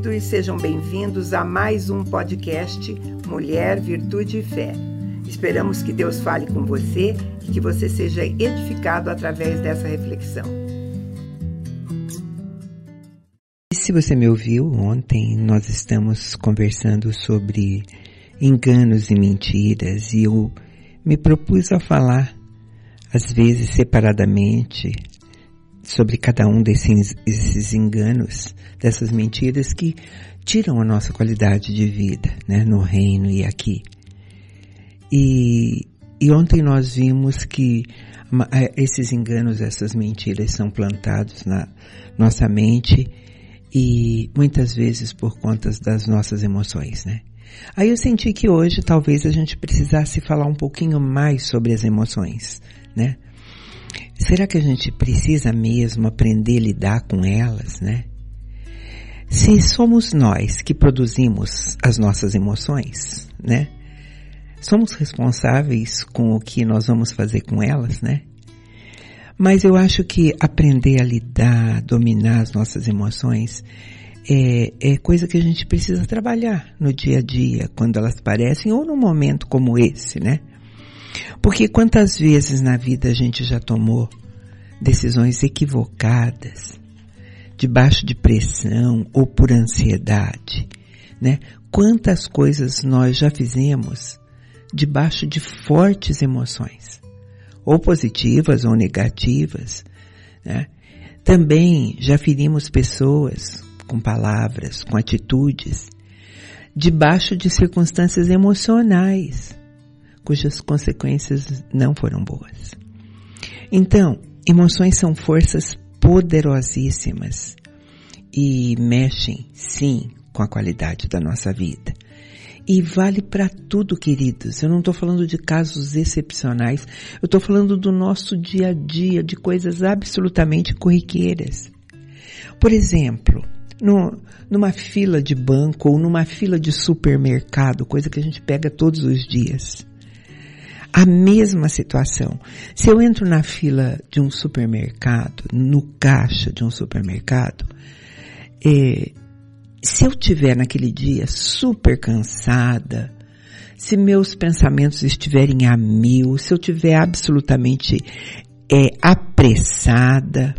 queridos, sejam bem-vindos a mais um podcast Mulher, Virtude e Fé. Esperamos que Deus fale com você e que você seja edificado através dessa reflexão. Se você me ouviu ontem, nós estamos conversando sobre enganos e mentiras e eu me propus a falar, às vezes separadamente, sobre cada um desses, desses enganos, dessas mentiras que tiram a nossa qualidade de vida, né, no reino e aqui. E, e ontem nós vimos que é, esses enganos, essas mentiras são plantados na nossa mente e muitas vezes por conta das nossas emoções, né? Aí eu senti que hoje talvez a gente precisasse falar um pouquinho mais sobre as emoções, né? Será que a gente precisa mesmo aprender a lidar com elas, né? Se somos nós que produzimos as nossas emoções, né? Somos responsáveis com o que nós vamos fazer com elas, né? Mas eu acho que aprender a lidar, dominar as nossas emoções é, é coisa que a gente precisa trabalhar no dia a dia, quando elas aparecem, ou num momento como esse, né? Porque quantas vezes na vida a gente já tomou decisões equivocadas, debaixo de pressão ou por ansiedade, né? Quantas coisas nós já fizemos debaixo de fortes emoções, ou positivas ou negativas, né? Também já ferimos pessoas com palavras, com atitudes, debaixo de circunstâncias emocionais, cujas consequências não foram boas. Então, emoções são forças poderosíssimas e mexem, sim, com a qualidade da nossa vida. E vale para tudo, queridos. Eu não estou falando de casos excepcionais. Eu estou falando do nosso dia a dia, de coisas absolutamente corriqueiras. Por exemplo, no, numa fila de banco ou numa fila de supermercado, coisa que a gente pega todos os dias. A mesma situação. Se eu entro na fila de um supermercado, no caixa de um supermercado, é, se eu tiver naquele dia super cansada, se meus pensamentos estiverem a mil, se eu tiver absolutamente é, apressada,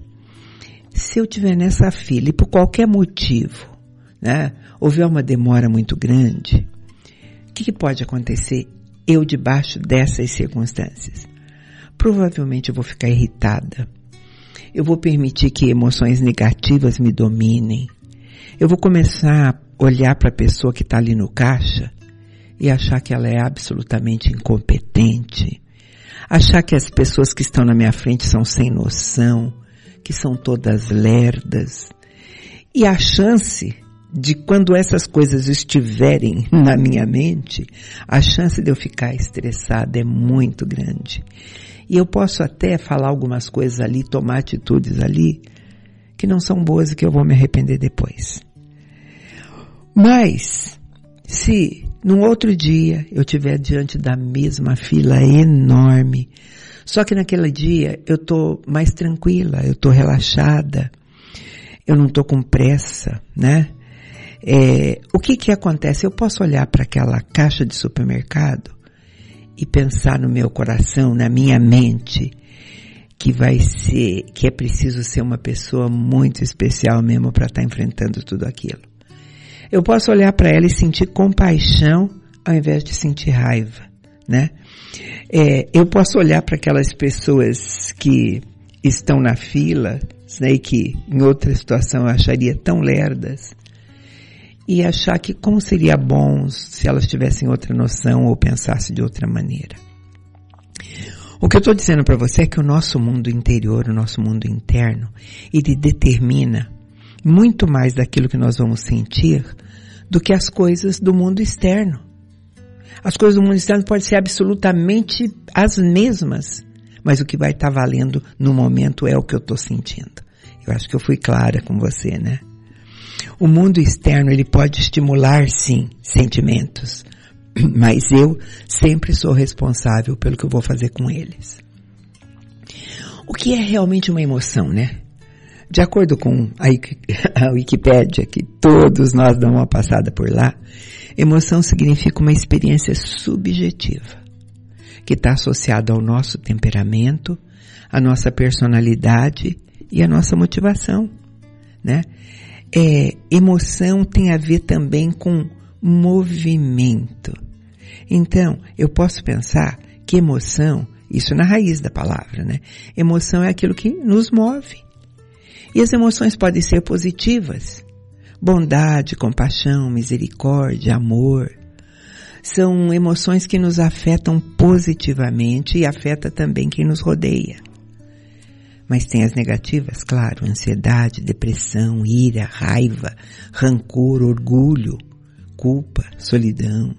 se eu tiver nessa fila e por qualquer motivo, né, houver uma demora muito grande, o que, que pode acontecer eu debaixo dessas circunstâncias? Provavelmente eu vou ficar irritada. Eu vou permitir que emoções negativas me dominem. Eu vou começar a olhar para a pessoa que está ali no caixa e achar que ela é absolutamente incompetente. Achar que as pessoas que estão na minha frente são sem noção que são todas lerdas. E a chance de quando essas coisas estiverem na minha mente, a chance de eu ficar estressada é muito grande. E eu posso até falar algumas coisas ali, tomar atitudes ali, que não são boas e que eu vou me arrepender depois. Mas, se num outro dia eu estiver diante da mesma fila enorme, só que naquele dia eu tô mais tranquila, eu tô relaxada, eu não tô com pressa, né? É, o que que acontece? Eu posso olhar para aquela caixa de supermercado e pensar no meu coração, na minha mente, que vai ser, que é preciso ser uma pessoa muito especial mesmo para estar tá enfrentando tudo aquilo. Eu posso olhar para ela e sentir compaixão ao invés de sentir raiva, né? É, eu posso olhar para aquelas pessoas que estão na fila, né, que em outra situação eu acharia tão lerdas, e achar que como seria bom se elas tivessem outra noção ou pensassem de outra maneira. O que eu estou dizendo para você é que o nosso mundo interior, o nosso mundo interno, ele determina muito mais daquilo que nós vamos sentir do que as coisas do mundo externo. As coisas do mundo externo podem ser absolutamente as mesmas, mas o que vai estar tá valendo no momento é o que eu estou sentindo. Eu acho que eu fui clara com você, né? O mundo externo ele pode estimular sim sentimentos, mas eu sempre sou responsável pelo que eu vou fazer com eles. O que é realmente uma emoção, né? De acordo com a Wikipédia, que todos nós damos uma passada por lá, emoção significa uma experiência subjetiva, que está associada ao nosso temperamento, à nossa personalidade e à nossa motivação, né? É, emoção tem a ver também com movimento. Então, eu posso pensar que emoção, isso na raiz da palavra, né? Emoção é aquilo que nos move. E as emoções podem ser positivas. Bondade, compaixão, misericórdia, amor. São emoções que nos afetam positivamente e afeta também quem nos rodeia. Mas tem as negativas, claro, ansiedade, depressão, ira, raiva, rancor, orgulho, culpa, solidão.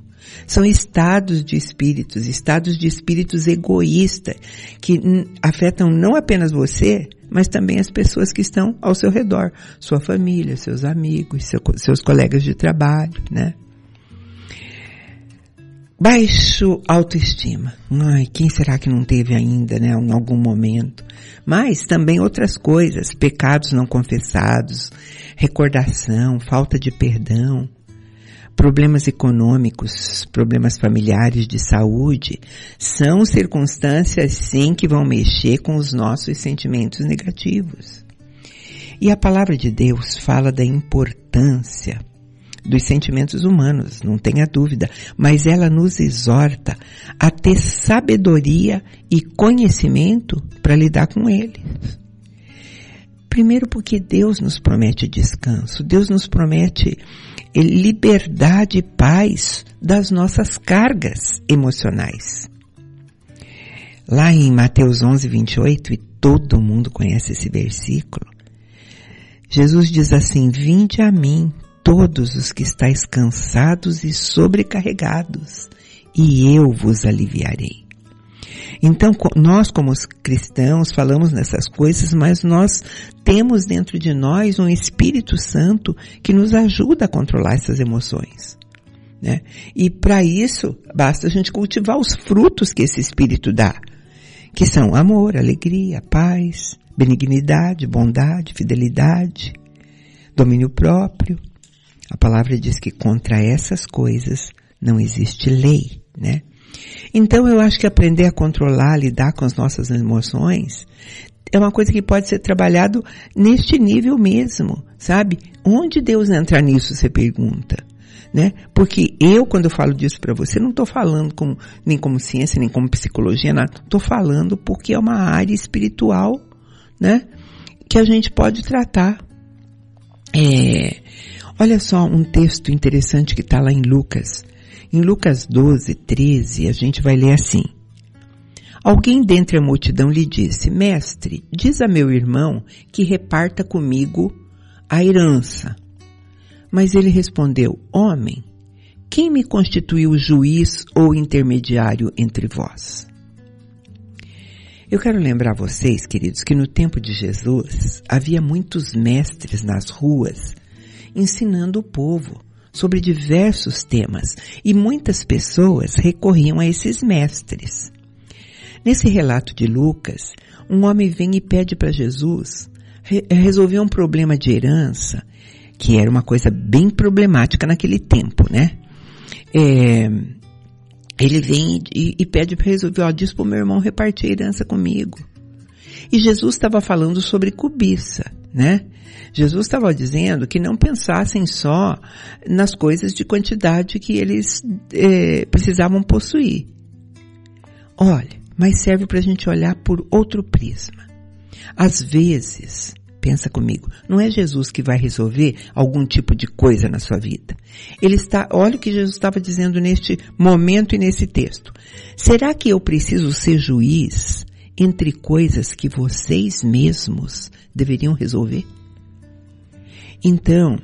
São estados de espíritos, estados de espíritos egoístas que afetam não apenas você, mas também as pessoas que estão ao seu redor, sua família, seus amigos, seu, seus colegas de trabalho, né? Baixo autoestima. Ai, quem será que não teve ainda, né, em algum momento? Mas também outras coisas, pecados não confessados, recordação, falta de perdão, problemas econômicos, problemas familiares de saúde, são circunstâncias sim que vão mexer com os nossos sentimentos negativos. E a palavra de Deus fala da importância dos sentimentos humanos, não tenha dúvida, mas ela nos exorta a ter sabedoria e conhecimento para lidar com eles. Primeiro porque Deus nos promete descanso, Deus nos promete liberdade e paz das nossas cargas emocionais. Lá em Mateus 11, 28, e todo mundo conhece esse versículo, Jesus diz assim, vinde a mim todos os que estáis cansados e sobrecarregados, e eu vos aliviarei. Então, nós como cristãos falamos nessas coisas, mas nós temos dentro de nós um Espírito Santo que nos ajuda a controlar essas emoções. Né? E para isso, basta a gente cultivar os frutos que esse Espírito dá, que são amor, alegria, paz, benignidade, bondade, fidelidade, domínio próprio. A palavra diz que contra essas coisas não existe lei, né? Então eu acho que aprender a controlar, lidar com as nossas emoções, é uma coisa que pode ser trabalhado neste nível mesmo, sabe? Onde Deus entra nisso, você pergunta. Né? Porque eu, quando eu falo disso para você, não estou falando nem como ciência, nem como psicologia, nada. Estou falando porque é uma área espiritual, né? Que a gente pode tratar. É, olha só um texto interessante que está lá em Lucas, em Lucas 12, 13, a gente vai ler assim. Alguém dentre a multidão lhe disse, Mestre, diz a meu irmão que reparta comigo a herança. Mas ele respondeu, Homem, quem me constituiu juiz ou intermediário entre vós? Eu quero lembrar vocês, queridos, que no tempo de Jesus havia muitos mestres nas ruas ensinando o povo sobre diversos temas e muitas pessoas recorriam a esses mestres. Nesse relato de Lucas, um homem vem e pede para Jesus resolver um problema de herança, que era uma coisa bem problemática naquele tempo, né? É, ele vem e, e pede para resolver, ó, diz para o meu irmão repartir a herança comigo. E Jesus estava falando sobre cobiça, né? Jesus estava dizendo que não pensassem só nas coisas de quantidade que eles eh, precisavam possuir. Olha, mas serve para a gente olhar por outro prisma. Às vezes, pensa comigo, não é Jesus que vai resolver algum tipo de coisa na sua vida. Ele está, olha o que Jesus estava dizendo neste momento e nesse texto. Será que eu preciso ser juiz entre coisas que vocês mesmos deveriam resolver? Então,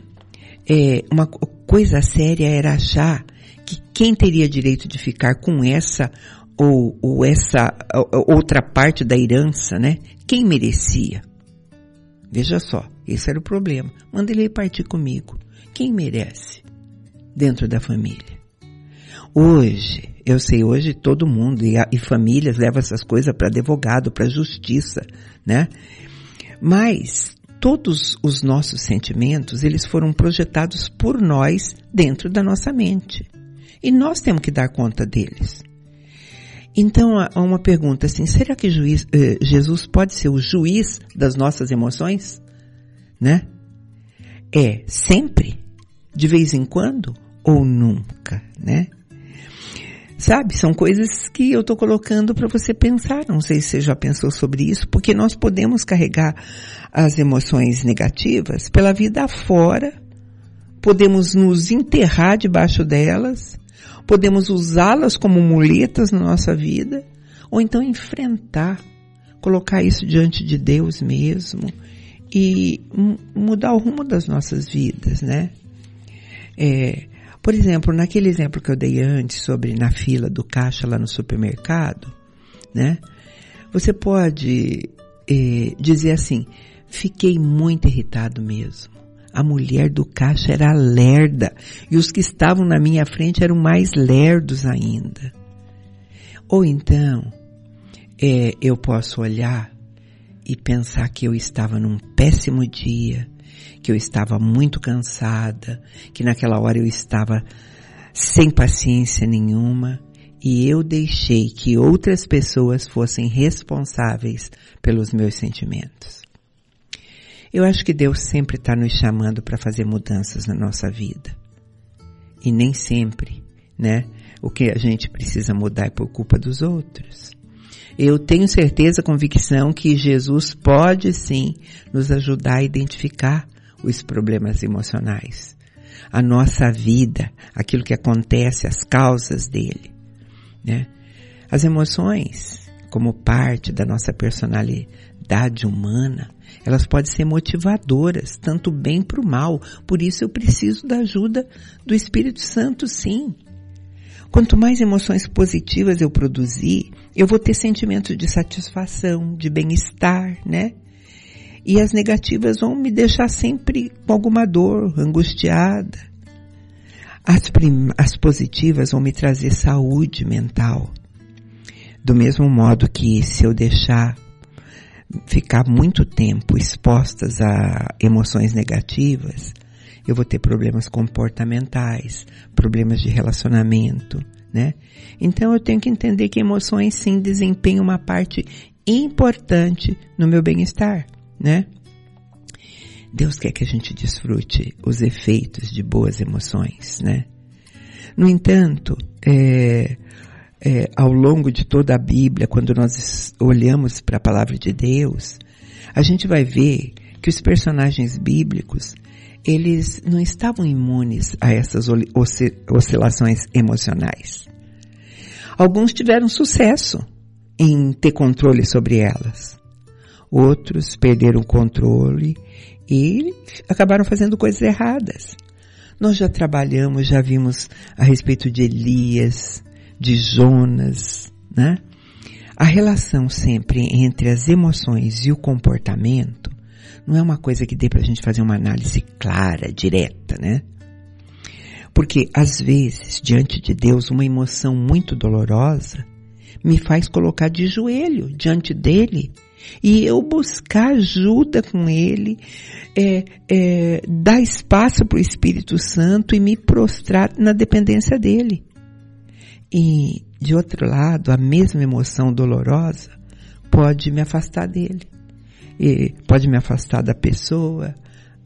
é, uma coisa séria era achar que quem teria direito de ficar com essa ou, ou essa outra parte da herança, né? Quem merecia? Veja só, esse era o problema. Manda ele partir comigo. Quem merece dentro da família? Hoje, eu sei, hoje todo mundo e, a, e famílias levam essas coisas para advogado, para justiça, né? Mas todos os nossos sentimentos, eles foram projetados por nós dentro da nossa mente. E nós temos que dar conta deles. Então, há uma pergunta assim, será que juiz, eh, Jesus pode ser o juiz das nossas emoções? Né? É sempre? De vez em quando? Ou nunca, né? Sabe, são coisas que eu estou colocando para você pensar. Não sei se você já pensou sobre isso, porque nós podemos carregar as emoções negativas pela vida afora, podemos nos enterrar debaixo delas, podemos usá-las como muletas na nossa vida, ou então enfrentar, colocar isso diante de Deus mesmo e mudar o rumo das nossas vidas, né? É, por exemplo, naquele exemplo que eu dei antes sobre na fila do caixa lá no supermercado, né? Você pode eh, dizer assim, fiquei muito irritado mesmo. A mulher do caixa era lerda e os que estavam na minha frente eram mais lerdos ainda. Ou então, é, eu posso olhar e pensar que eu estava num péssimo dia que eu estava muito cansada, que naquela hora eu estava sem paciência nenhuma e eu deixei que outras pessoas fossem responsáveis pelos meus sentimentos. Eu acho que Deus sempre está nos chamando para fazer mudanças na nossa vida. E nem sempre, né? O que a gente precisa mudar é por culpa dos outros. Eu tenho certeza, convicção que Jesus pode sim nos ajudar a identificar os problemas emocionais. A nossa vida, aquilo que acontece, as causas dele, né? As emoções, como parte da nossa personalidade humana, elas podem ser motivadoras, tanto bem para o mal. Por isso eu preciso da ajuda do Espírito Santo, sim. Quanto mais emoções positivas eu produzir, eu vou ter sentimentos de satisfação, de bem-estar, né? E as negativas vão me deixar sempre com alguma dor, angustiada. As, as positivas vão me trazer saúde mental. Do mesmo modo que se eu deixar ficar muito tempo expostas a emoções negativas, eu vou ter problemas comportamentais, problemas de relacionamento, né? Então eu tenho que entender que emoções sim desempenham uma parte importante no meu bem-estar né? Deus quer que a gente desfrute os efeitos de boas emoções, né? No entanto, é, é, ao longo de toda a Bíblia, quando nós olhamos para a palavra de Deus, a gente vai ver que os personagens bíblicos, eles não estavam imunes a essas oscilações emocionais. Alguns tiveram sucesso em ter controle sobre elas outros perderam o controle e acabaram fazendo coisas erradas. Nós já trabalhamos, já vimos a respeito de Elias, de Jonas, né? A relação sempre entre as emoções e o comportamento não é uma coisa que dê para a gente fazer uma análise clara, direta, né? Porque às vezes, diante de Deus, uma emoção muito dolorosa me faz colocar de joelho diante dele e eu buscar ajuda com Ele, é, é, dar espaço para o Espírito Santo e me prostrar na dependência dele. E, de outro lado, a mesma emoção dolorosa pode me afastar dele. E pode me afastar da pessoa,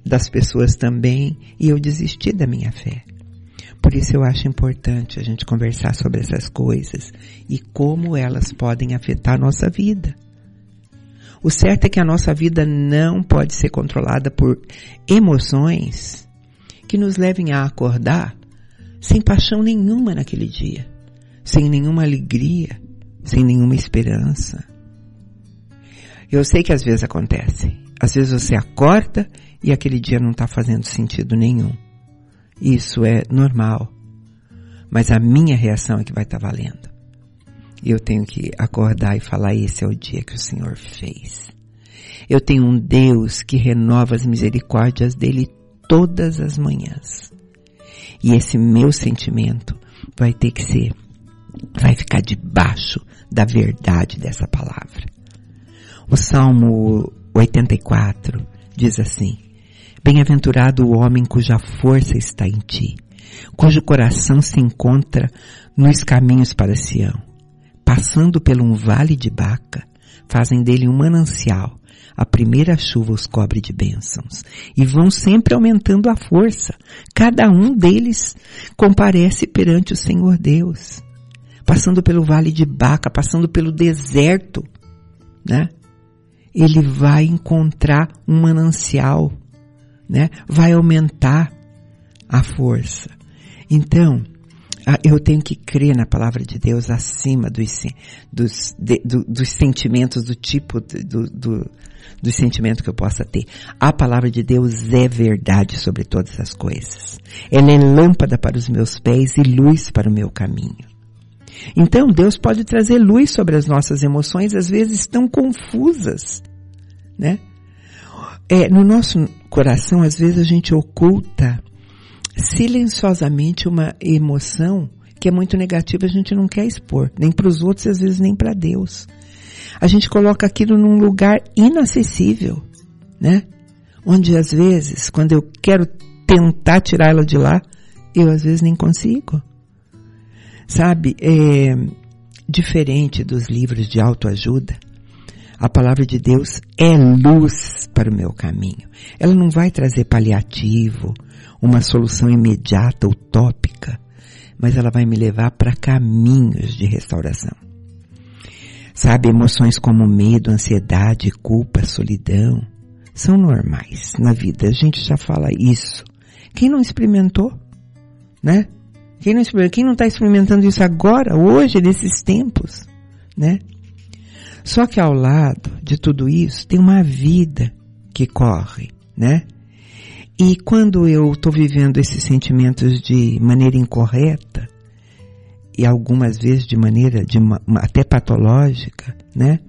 das pessoas também, e eu desistir da minha fé. Por isso eu acho importante a gente conversar sobre essas coisas e como elas podem afetar a nossa vida. O certo é que a nossa vida não pode ser controlada por emoções que nos levem a acordar sem paixão nenhuma naquele dia, sem nenhuma alegria, sem nenhuma esperança. Eu sei que às vezes acontece. Às vezes você acorda e aquele dia não está fazendo sentido nenhum. Isso é normal. Mas a minha reação é que vai estar tá valendo. E eu tenho que acordar e falar: esse é o dia que o Senhor fez. Eu tenho um Deus que renova as misericórdias dele todas as manhãs. E esse meu sentimento vai ter que ser, vai ficar debaixo da verdade dessa palavra. O Salmo 84 diz assim: Bem-aventurado o homem cuja força está em ti, cujo coração se encontra nos caminhos para Sião. Passando por um vale de Baca, fazem dele um manancial. A primeira chuva os cobre de bênçãos e vão sempre aumentando a força. Cada um deles comparece perante o Senhor Deus. Passando pelo vale de Baca, passando pelo deserto, né? Ele vai encontrar um manancial, né? Vai aumentar a força. Então, eu tenho que crer na palavra de Deus acima dos, dos, de, do, dos sentimentos, do tipo do, do, do sentimento que eu possa ter. A palavra de Deus é verdade sobre todas as coisas. Ela é lâmpada para os meus pés e luz para o meu caminho. Então Deus pode trazer luz sobre as nossas emoções, às vezes tão confusas, né? É, no nosso coração, às vezes a gente oculta silenciosamente uma emoção que é muito negativa, a gente não quer expor, nem para os outros, às vezes nem para Deus. A gente coloca aquilo num lugar inacessível, né? Onde às vezes, quando eu quero tentar tirá-la de lá, eu às vezes nem consigo. Sabe, é diferente dos livros de autoajuda, a palavra de Deus é luz para o meu caminho. Ela não vai trazer paliativo, uma solução imediata, utópica, mas ela vai me levar para caminhos de restauração. Sabe, emoções como medo, ansiedade, culpa, solidão, são normais na vida. A gente já fala isso. Quem não experimentou, né? Quem não, quem não está experimentando isso agora, hoje, nesses tempos, né? Só que ao lado de tudo isso tem uma vida que corre, né? E quando eu estou vivendo esses sentimentos de maneira incorreta, e algumas vezes de maneira de uma, até patológica, né?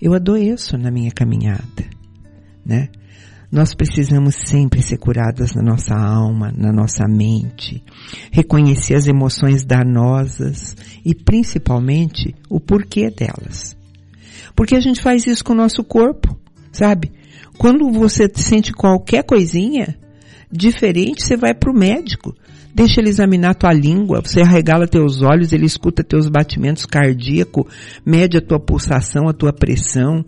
Eu adoeço na minha caminhada, né? Nós precisamos sempre ser curadas na nossa alma, na nossa mente, reconhecer as emoções danosas e principalmente o porquê delas. Porque a gente faz isso com o nosso corpo, sabe? Quando você sente qualquer coisinha diferente, você vai para o médico. Deixa ele examinar tua língua, você arregala teus olhos, ele escuta teus batimentos cardíacos, mede a tua pulsação, a tua pressão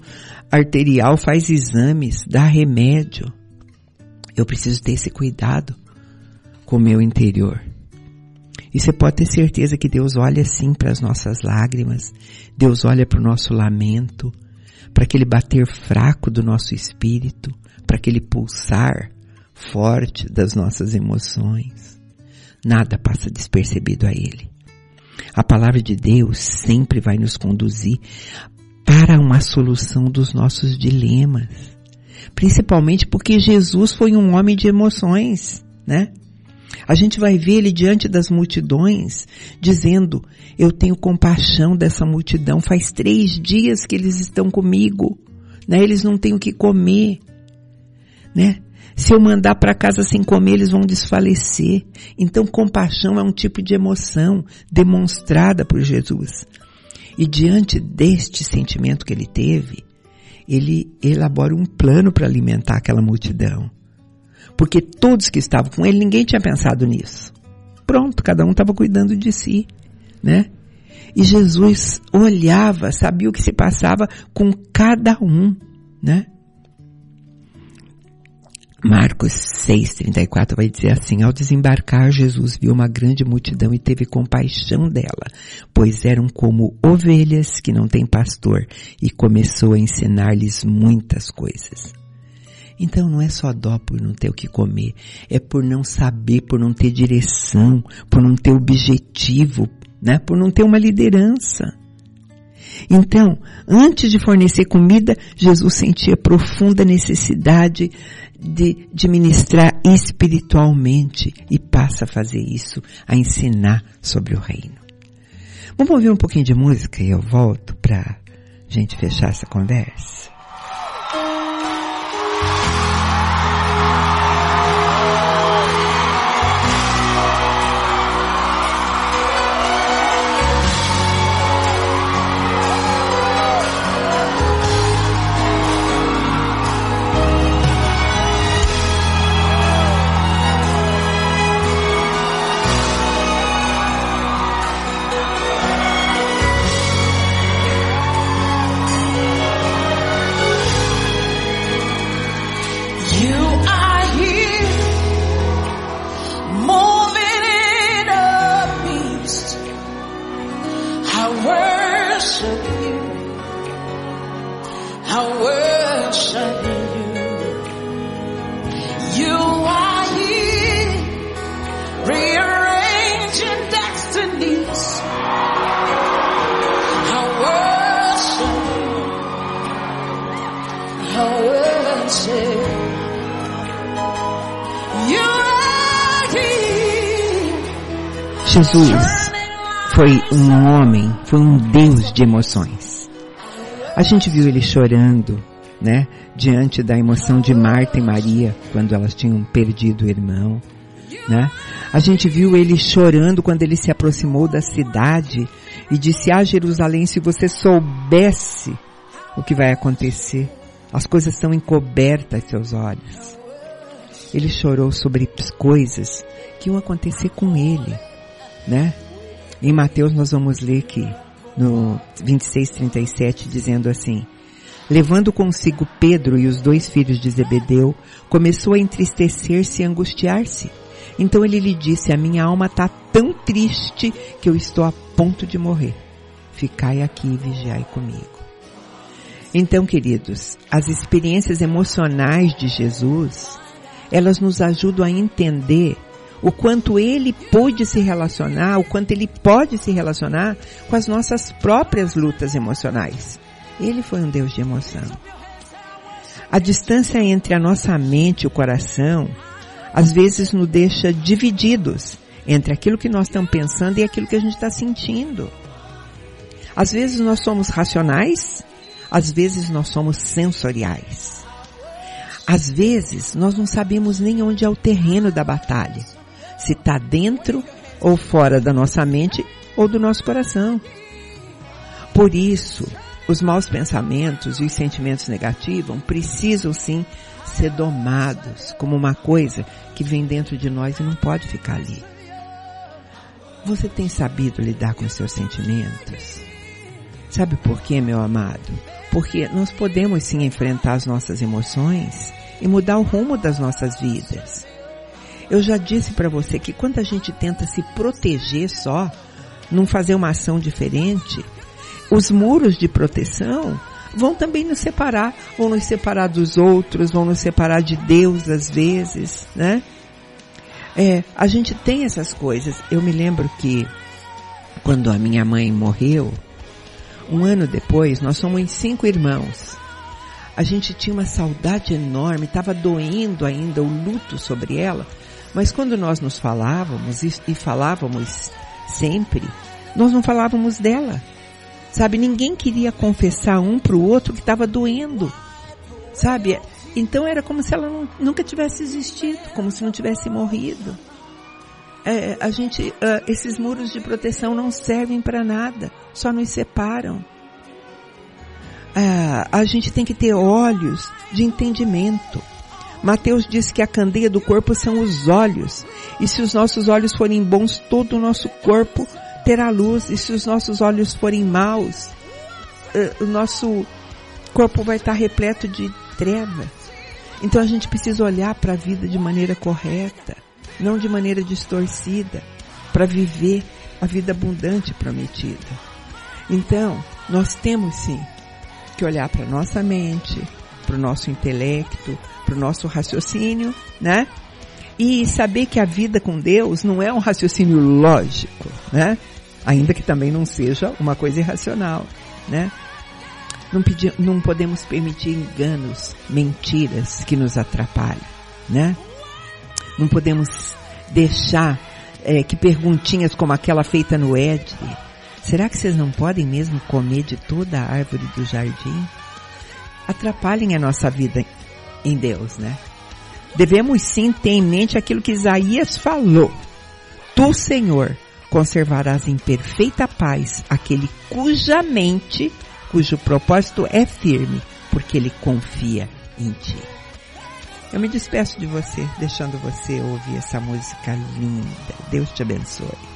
arterial, faz exames, dá remédio. Eu preciso ter esse cuidado com o meu interior. E você pode ter certeza que Deus olha sim para as nossas lágrimas, Deus olha para o nosso lamento, para aquele bater fraco do nosso espírito, para aquele pulsar forte das nossas emoções. Nada passa despercebido a Ele. A palavra de Deus sempre vai nos conduzir para uma solução dos nossos dilemas. Principalmente porque Jesus foi um homem de emoções, né? A gente vai ver ele diante das multidões, dizendo, eu tenho compaixão dessa multidão, faz três dias que eles estão comigo, né? Eles não têm o que comer, né? Se eu mandar para casa sem comer, eles vão desfalecer. Então, compaixão é um tipo de emoção demonstrada por Jesus. E diante deste sentimento que ele teve, ele elabora um plano para alimentar aquela multidão. Porque todos que estavam com ele, ninguém tinha pensado nisso. Pronto, cada um estava cuidando de si, né? E Jesus olhava, sabia o que se passava com cada um, né? Marcos 6,34 vai dizer assim, ao desembarcar Jesus viu uma grande multidão e teve compaixão dela, pois eram como ovelhas que não têm pastor e começou a ensinar-lhes muitas coisas. Então não é só dó por não ter o que comer, é por não saber, por não ter direção, por não ter objetivo, né? Por não ter uma liderança. Então, antes de fornecer comida, Jesus sentia profunda necessidade de, de ministrar espiritualmente e passa a fazer isso, a ensinar sobre o reino. Vamos ouvir um pouquinho de música e eu volto para gente fechar essa conversa. Jesus foi um homem, foi um Deus de emoções. A gente viu ele chorando, né, diante da emoção de Marta e Maria quando elas tinham perdido o irmão, né? A gente viu ele chorando quando ele se aproximou da cidade e disse: "Ah, Jerusalém, se você soubesse o que vai acontecer, as coisas estão encobertas aos seus olhos." Ele chorou sobre coisas que iam acontecer com ele, né? Em Mateus nós vamos ler que no 26, 37, dizendo assim, Levando consigo Pedro e os dois filhos de Zebedeu, começou a entristecer-se e angustiar-se. Então ele lhe disse, a minha alma está tão triste que eu estou a ponto de morrer. Ficai aqui e vigiai comigo. Então, queridos, as experiências emocionais de Jesus, elas nos ajudam a entender o quanto ele pôde se relacionar, o quanto ele pode se relacionar com as nossas próprias lutas emocionais. Ele foi um Deus de emoção. A distância entre a nossa mente e o coração, às vezes nos deixa divididos entre aquilo que nós estamos pensando e aquilo que a gente está sentindo. Às vezes nós somos racionais, às vezes nós somos sensoriais. Às vezes nós não sabemos nem onde é o terreno da batalha se está dentro ou fora da nossa mente ou do nosso coração. Por isso, os maus pensamentos e os sentimentos negativos precisam sim ser domados como uma coisa que vem dentro de nós e não pode ficar ali. Você tem sabido lidar com seus sentimentos? Sabe por quê, meu amado? Porque nós podemos sim enfrentar as nossas emoções e mudar o rumo das nossas vidas. Eu já disse para você que quando a gente tenta se proteger só, não fazer uma ação diferente, os muros de proteção vão também nos separar, vão nos separar dos outros, vão nos separar de Deus às vezes, né? É, a gente tem essas coisas. Eu me lembro que quando a minha mãe morreu, um ano depois, nós somos cinco irmãos. A gente tinha uma saudade enorme, estava doendo ainda o luto sobre ela, mas quando nós nos falávamos e, falávamos sempre, nós não falávamos dela. Sabe, ninguém queria confessar um para o outro que estava doendo. Sabe? Então era como se ela não, nunca tivesse existido, como se não tivesse morrido. É, a gente, uh, esses muros de proteção não servem para nada, só nos separam. Uh, a gente tem que ter olhos de entendimento. Mateus diz que a candeia do corpo são os olhos. E se os nossos olhos forem bons, todo o nosso corpo terá luz. E se os nossos olhos forem maus, eh, o nosso corpo vai estar repleto de trevas. Então a gente precisa olhar para a vida de maneira correta, não de maneira distorcida, para viver a vida abundante prometida. Então, nós temos sim que olhar para nossa mente, para o nosso intelecto, para o nosso raciocínio, né? E saber que a vida com Deus não é um raciocínio lógico, né? Ainda que também não seja uma coisa irracional, né? Não, pedi, não podemos permitir enganos, mentiras que nos atrapalhem, né? Não podemos deixar é, que perguntinhas como aquela feita no Ed, será que vocês não podem mesmo comer de toda a árvore do jardim? Atrapalhem a nossa vida em Deus, né? Devemos sim ter em mente aquilo que Isaías falou. Tu, Senhor, conservarás em perfeita paz aquele cuja mente, cujo propósito é firme, porque ele confia em ti. Eu me despeço de você, deixando você ouvir essa música linda. Deus te abençoe.